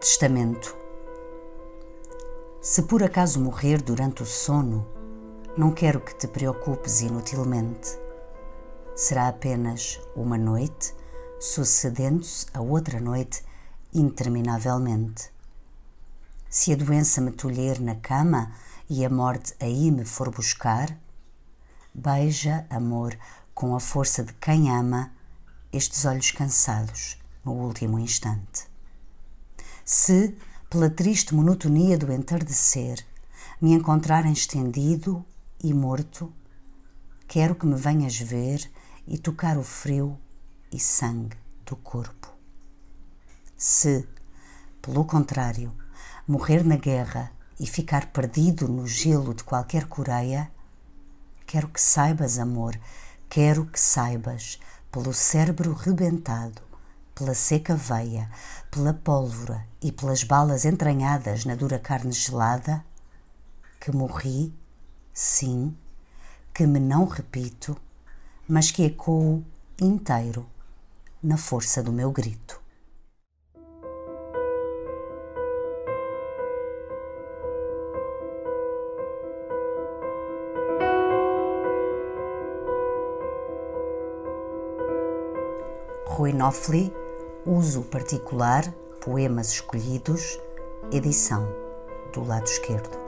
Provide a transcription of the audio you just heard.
Testamento. Se por acaso morrer durante o sono, não quero que te preocupes inutilmente. Será apenas uma noite, sucedendo-se a outra noite interminavelmente. Se a doença me tolher na cama e a morte aí me for buscar, beija, amor, com a força de quem ama, estes olhos cansados no último instante. Se, pela triste monotonia do entardecer, me encontrarem estendido e morto, quero que me venhas ver e tocar o frio e sangue do corpo. Se, pelo contrário, morrer na guerra e ficar perdido no gelo de qualquer coreia, quero que saibas, amor, quero que saibas, pelo cérebro rebentado, pela seca veia, pela pólvora e pelas balas entranhadas na dura carne gelada, que morri, sim, que me não repito, mas que ecoo inteiro na força do meu grito. Rui Nofli, uso particular, poemas escolhidos, edição do lado esquerdo.